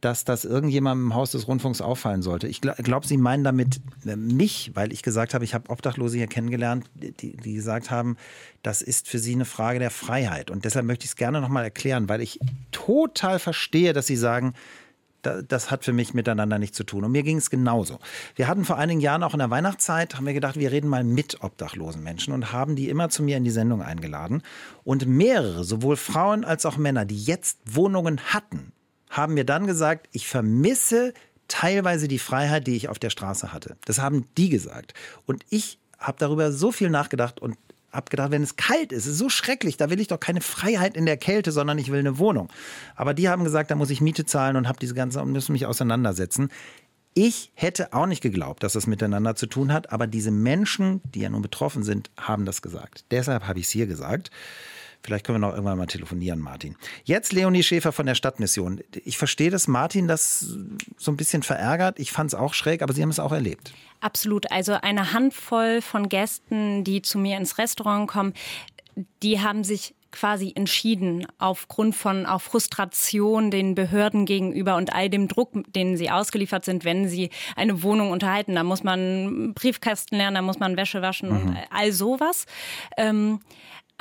dass das irgendjemandem im Haus des Rundfunks auffallen sollte. Ich glaube, Sie meinen damit äh, mich, weil ich gesagt habe, ich habe Obdachlose hier kennengelernt, die, die gesagt haben, das ist für sie eine Frage der Freiheit. Und deshalb möchte ich es gerne nochmal erklären, weil ich total verstehe, dass Sie sagen, das hat für mich miteinander nichts zu tun. Und mir ging es genauso. Wir hatten vor einigen Jahren auch in der Weihnachtszeit, haben wir gedacht, wir reden mal mit obdachlosen Menschen und haben die immer zu mir in die Sendung eingeladen. Und mehrere, sowohl Frauen als auch Männer, die jetzt Wohnungen hatten, haben mir dann gesagt, ich vermisse teilweise die Freiheit, die ich auf der Straße hatte. Das haben die gesagt. Und ich habe darüber so viel nachgedacht und habe gedacht, wenn es kalt ist, ist so schrecklich, da will ich doch keine Freiheit in der Kälte, sondern ich will eine Wohnung. Aber die haben gesagt, da muss ich Miete zahlen und habe diese ganze und müssen mich auseinandersetzen. Ich hätte auch nicht geglaubt, dass das miteinander zu tun hat, aber diese Menschen, die ja nun betroffen sind, haben das gesagt. Deshalb habe ich es hier gesagt. Vielleicht können wir noch irgendwann mal telefonieren, Martin. Jetzt Leonie Schäfer von der Stadtmission. Ich verstehe, dass Martin das so ein bisschen verärgert. Ich fand es auch schräg, aber Sie haben es auch erlebt. Absolut. Also eine Handvoll von Gästen, die zu mir ins Restaurant kommen, die haben sich quasi entschieden aufgrund von auch Frustration den Behörden gegenüber und all dem Druck, den sie ausgeliefert sind, wenn sie eine Wohnung unterhalten. Da muss man Briefkasten lernen, da muss man Wäsche waschen mhm. und all sowas. Ähm,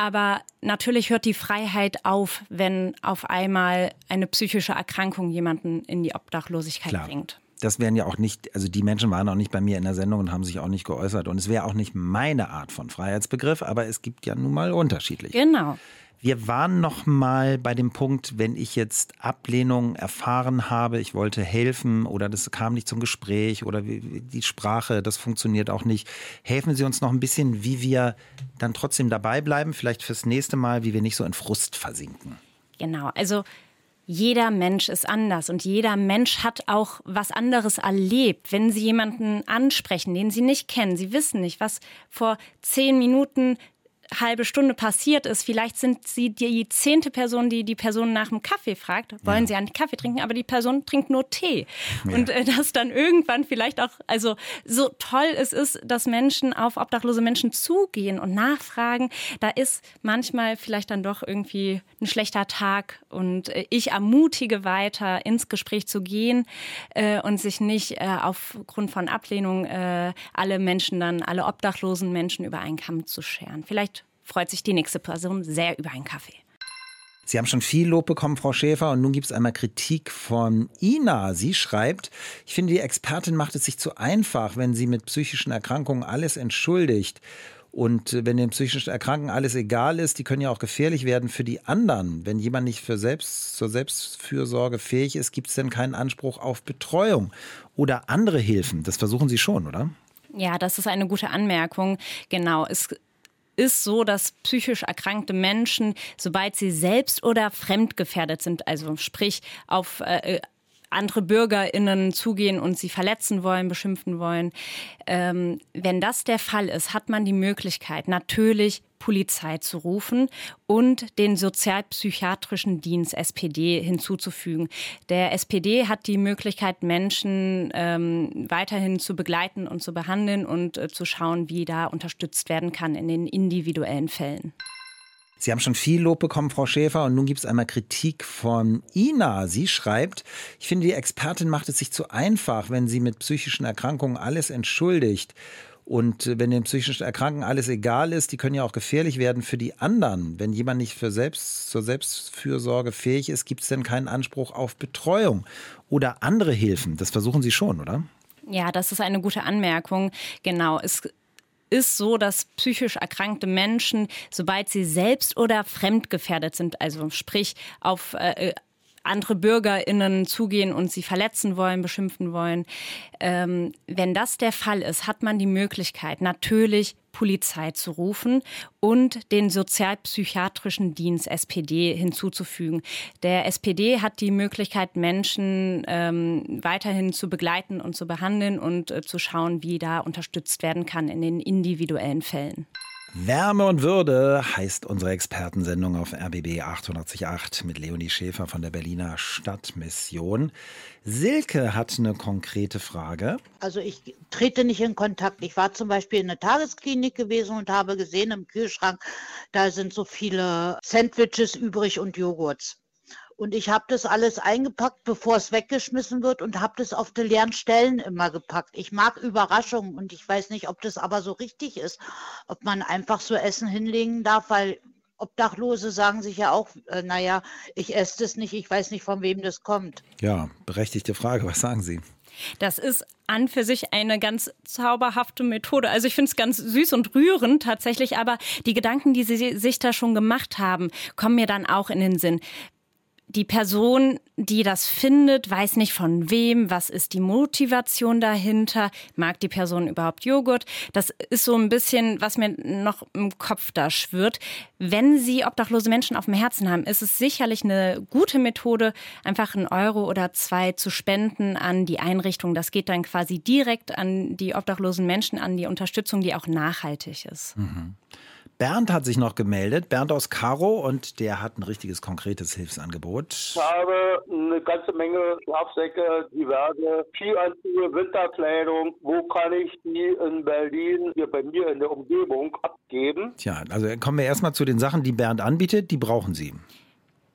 aber natürlich hört die Freiheit auf, wenn auf einmal eine psychische Erkrankung jemanden in die Obdachlosigkeit Klar. bringt. Das wären ja auch nicht, also die Menschen waren auch nicht bei mir in der Sendung und haben sich auch nicht geäußert. Und es wäre auch nicht meine Art von Freiheitsbegriff, aber es gibt ja nun mal unterschiedliche. Genau. Wir waren noch mal bei dem Punkt, wenn ich jetzt Ablehnung erfahren habe, ich wollte helfen oder das kam nicht zum Gespräch oder die Sprache, das funktioniert auch nicht. Helfen Sie uns noch ein bisschen, wie wir dann trotzdem dabei bleiben, vielleicht fürs nächste Mal, wie wir nicht so in Frust versinken. Genau, also jeder Mensch ist anders und jeder Mensch hat auch was anderes erlebt. Wenn Sie jemanden ansprechen, den Sie nicht kennen, Sie wissen nicht, was vor zehn Minuten halbe Stunde passiert ist. Vielleicht sind Sie die zehnte Person, die die Person nach dem Kaffee fragt. Wollen ja. Sie einen Kaffee trinken? Aber die Person trinkt nur Tee. Ja. Und äh, das dann irgendwann vielleicht auch, also so toll es ist, dass Menschen auf obdachlose Menschen zugehen und nachfragen. Da ist manchmal vielleicht dann doch irgendwie ein schlechter Tag und äh, ich ermutige weiter, ins Gespräch zu gehen äh, und sich nicht äh, aufgrund von Ablehnung äh, alle Menschen dann, alle obdachlosen Menschen über einen Kamm zu scheren. Vielleicht freut sich die nächste Person sehr über einen Kaffee. Sie haben schon viel Lob bekommen, Frau Schäfer, und nun gibt es einmal Kritik von Ina. Sie schreibt, ich finde, die Expertin macht es sich zu einfach, wenn sie mit psychischen Erkrankungen alles entschuldigt. Und wenn den psychischen Erkrankten alles egal ist, die können ja auch gefährlich werden für die anderen. Wenn jemand nicht für selbst, zur Selbstfürsorge fähig ist, gibt es denn keinen Anspruch auf Betreuung oder andere Hilfen. Das versuchen Sie schon, oder? Ja, das ist eine gute Anmerkung. Genau. Es ist so, dass psychisch erkrankte Menschen, sobald sie selbst oder fremdgefährdet sind, also sprich auf äh, andere BürgerInnen zugehen und sie verletzen wollen, beschimpfen wollen. Ähm, wenn das der Fall ist, hat man die Möglichkeit, natürlich Polizei zu rufen und den sozialpsychiatrischen Dienst SPD hinzuzufügen. Der SPD hat die Möglichkeit, Menschen ähm, weiterhin zu begleiten und zu behandeln und äh, zu schauen, wie da unterstützt werden kann in den individuellen Fällen. Sie haben schon viel Lob bekommen, Frau Schäfer, und nun gibt es einmal Kritik von Ina. Sie schreibt, ich finde, die Expertin macht es sich zu einfach, wenn sie mit psychischen Erkrankungen alles entschuldigt. Und wenn den psychischen Erkrankten alles egal ist, die können ja auch gefährlich werden für die anderen. Wenn jemand nicht für selbst, zur Selbstfürsorge fähig ist, gibt es denn keinen Anspruch auf Betreuung oder andere Hilfen. Das versuchen Sie schon, oder? Ja, das ist eine gute Anmerkung. Genau. Es ist so, dass psychisch erkrankte Menschen, sobald sie selbst oder fremdgefährdet sind, also sprich auf äh, andere BürgerInnen zugehen und sie verletzen wollen, beschimpfen wollen. Ähm, wenn das der Fall ist, hat man die Möglichkeit, natürlich Polizei zu rufen und den sozialpsychiatrischen Dienst SPD hinzuzufügen. Der SPD hat die Möglichkeit, Menschen ähm, weiterhin zu begleiten und zu behandeln und äh, zu schauen, wie da unterstützt werden kann in den individuellen Fällen. Wärme und Würde heißt unsere Expertensendung auf RBB 888 mit Leonie Schäfer von der Berliner Stadtmission. Silke hat eine konkrete Frage. Also ich trete nicht in Kontakt. Ich war zum Beispiel in einer Tagesklinik gewesen und habe gesehen im Kühlschrank, da sind so viele Sandwiches übrig und Joghurts. Und ich habe das alles eingepackt, bevor es weggeschmissen wird und habe das auf die leeren Stellen immer gepackt. Ich mag Überraschungen und ich weiß nicht, ob das aber so richtig ist, ob man einfach so Essen hinlegen darf, weil Obdachlose sagen sich ja auch, äh, naja, ich esse das nicht, ich weiß nicht, von wem das kommt. Ja, berechtigte Frage. Was sagen Sie? Das ist an für sich eine ganz zauberhafte Methode. Also ich finde es ganz süß und rührend tatsächlich, aber die Gedanken, die Sie sich da schon gemacht haben, kommen mir dann auch in den Sinn die Person, die das findet, weiß nicht von wem, was ist die Motivation dahinter, mag die Person überhaupt Joghurt. Das ist so ein bisschen, was mir noch im Kopf da schwirrt. Wenn Sie obdachlose Menschen auf dem Herzen haben, ist es sicherlich eine gute Methode, einfach einen Euro oder zwei zu spenden an die Einrichtung. Das geht dann quasi direkt an die obdachlosen Menschen, an die Unterstützung, die auch nachhaltig ist. Mhm. Bernd hat sich noch gemeldet, Bernd aus Karo, und der hat ein richtiges konkretes Hilfsangebot. Ich habe eine ganze Menge Schlafsäcke, diverse Skianzüge, Winterkleidung. Wo kann ich die in Berlin, hier bei mir in der Umgebung, abgeben? Tja, also kommen wir erstmal zu den Sachen, die Bernd anbietet. Die brauchen Sie.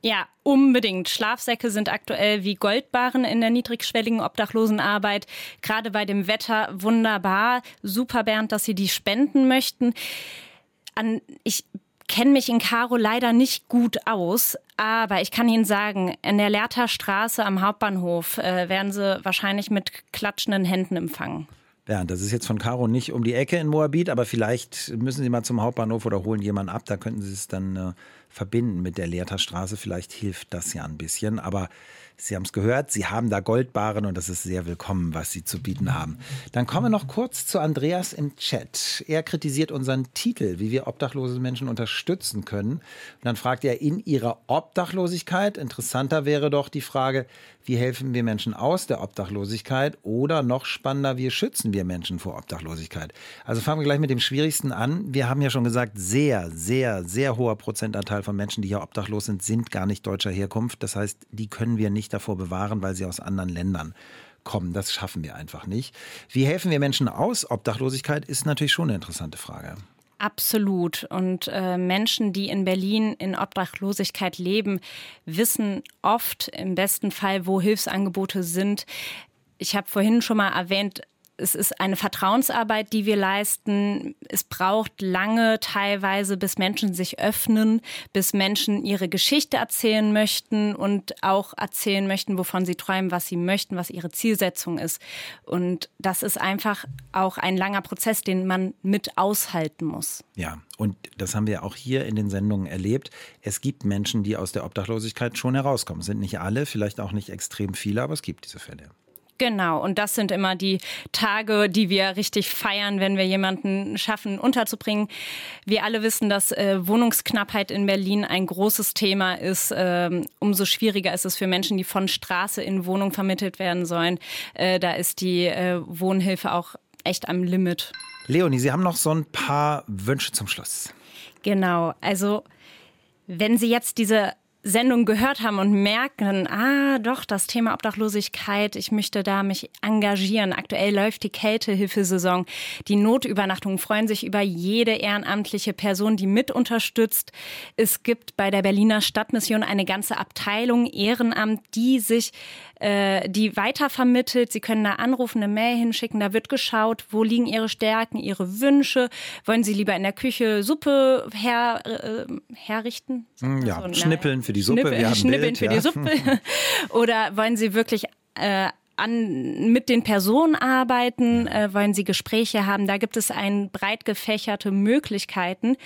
Ja, unbedingt. Schlafsäcke sind aktuell wie Goldbarren in der niedrigschwelligen Obdachlosenarbeit. Gerade bei dem Wetter wunderbar. Super, Bernd, dass Sie die spenden möchten an, ich kenne mich in Karo leider nicht gut aus, aber ich kann Ihnen sagen, in der Lehrter Straße am Hauptbahnhof äh, werden Sie wahrscheinlich mit klatschenden Händen empfangen. Ja, das ist jetzt von Karo nicht um die Ecke in Moabit, aber vielleicht müssen Sie mal zum Hauptbahnhof oder holen jemanden ab. Da könnten Sie es dann äh, verbinden mit der Lehrter Straße. Vielleicht hilft das ja ein bisschen. Aber Sie haben es gehört, Sie haben da Goldbaren und das ist sehr willkommen, was Sie zu bieten haben. Dann kommen wir noch kurz zu Andreas im Chat. Er kritisiert unseren Titel, wie wir obdachlose Menschen unterstützen können. Und dann fragt er in ihrer Obdachlosigkeit. Interessanter wäre doch die Frage, wie helfen wir Menschen aus der Obdachlosigkeit oder noch spannender, wie schützen wir Menschen vor Obdachlosigkeit? Also fangen wir gleich mit dem Schwierigsten an. Wir haben ja schon gesagt, sehr, sehr, sehr hoher Prozentanteil von Menschen, die hier obdachlos sind, sind gar nicht deutscher Herkunft. Das heißt, die können wir nicht davor bewahren, weil sie aus anderen Ländern kommen. Das schaffen wir einfach nicht. Wie helfen wir Menschen aus? Obdachlosigkeit ist natürlich schon eine interessante Frage. Absolut. Und äh, Menschen, die in Berlin in Obdachlosigkeit leben, wissen oft im besten Fall, wo Hilfsangebote sind. Ich habe vorhin schon mal erwähnt, es ist eine Vertrauensarbeit, die wir leisten. Es braucht lange teilweise, bis Menschen sich öffnen, bis Menschen ihre Geschichte erzählen möchten und auch erzählen möchten, wovon sie träumen, was sie möchten, was ihre Zielsetzung ist. Und das ist einfach auch ein langer Prozess, den man mit aushalten muss. Ja, und das haben wir auch hier in den Sendungen erlebt. Es gibt Menschen, die aus der Obdachlosigkeit schon herauskommen. Es sind nicht alle, vielleicht auch nicht extrem viele, aber es gibt diese Fälle. Genau, und das sind immer die Tage, die wir richtig feiern, wenn wir jemanden schaffen, unterzubringen. Wir alle wissen, dass äh, Wohnungsknappheit in Berlin ein großes Thema ist. Ähm, umso schwieriger ist es für Menschen, die von Straße in Wohnung vermittelt werden sollen. Äh, da ist die äh, Wohnhilfe auch echt am Limit. Leonie, Sie haben noch so ein paar Wünsche zum Schluss. Genau, also wenn Sie jetzt diese Sendung gehört haben und merken, ah, doch, das Thema Obdachlosigkeit, ich möchte da mich engagieren. Aktuell läuft die Kältehilfesaison. Die Notübernachtungen freuen sich über jede ehrenamtliche Person, die mit unterstützt. Es gibt bei der Berliner Stadtmission eine ganze Abteilung Ehrenamt, die sich äh, die weitervermittelt. Sie können da anrufen, eine Mail hinschicken. Da wird geschaut, wo liegen Ihre Stärken, Ihre Wünsche. Wollen Sie lieber in der Küche Suppe her, äh, herrichten? Ja, so, schnippeln für die Suppe. Schnippeln, Wir haben schnippeln Bild, für ja. die Suppe. Oder wollen Sie wirklich äh, an, mit den Personen arbeiten, äh, wollen Sie Gespräche haben. Da gibt es ein breit gefächerte Möglichkeiten.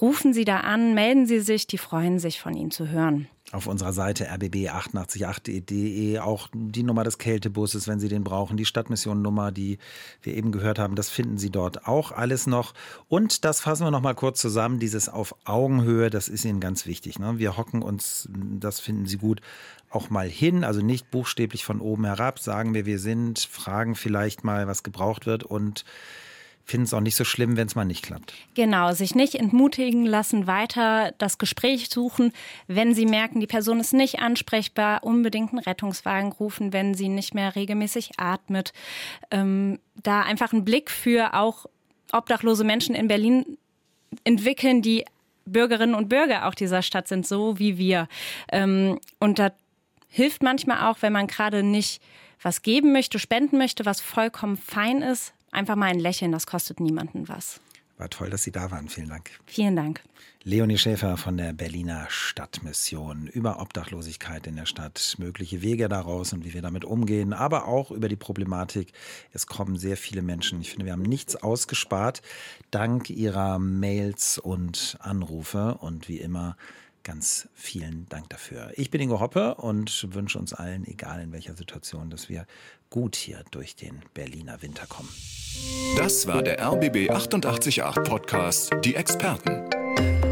Rufen Sie da an, melden Sie sich, die freuen sich von Ihnen zu hören auf unserer Seite rbb888.de auch die Nummer des Kältebusses, wenn Sie den brauchen, die Stadtmission-Nummer, die wir eben gehört haben, das finden Sie dort auch alles noch. Und das fassen wir noch mal kurz zusammen, dieses auf Augenhöhe, das ist Ihnen ganz wichtig. Ne? Wir hocken uns, das finden Sie gut, auch mal hin, also nicht buchstäblich von oben herab, sagen wir, wir sind, fragen vielleicht mal, was gebraucht wird und finden es auch nicht so schlimm, wenn es mal nicht klappt. Genau, sich nicht entmutigen lassen, weiter das Gespräch suchen. Wenn Sie merken, die Person ist nicht ansprechbar, unbedingt einen Rettungswagen rufen, wenn sie nicht mehr regelmäßig atmet. Ähm, da einfach einen Blick für auch obdachlose Menschen in Berlin entwickeln, die Bürgerinnen und Bürger auch dieser Stadt sind, so wie wir. Ähm, und da hilft manchmal auch, wenn man gerade nicht was geben möchte, spenden möchte, was vollkommen fein ist, Einfach mal ein Lächeln, das kostet niemanden was. War toll, dass Sie da waren. Vielen Dank. Vielen Dank. Leonie Schäfer von der Berliner Stadtmission über Obdachlosigkeit in der Stadt, mögliche Wege daraus und wie wir damit umgehen, aber auch über die Problematik. Es kommen sehr viele Menschen. Ich finde, wir haben nichts ausgespart, dank Ihrer Mails und Anrufe. Und wie immer Ganz vielen Dank dafür. Ich bin Ingo Hoppe und wünsche uns allen, egal in welcher Situation, dass wir gut hier durch den Berliner Winter kommen. Das war der RBB 888 Podcast, die Experten.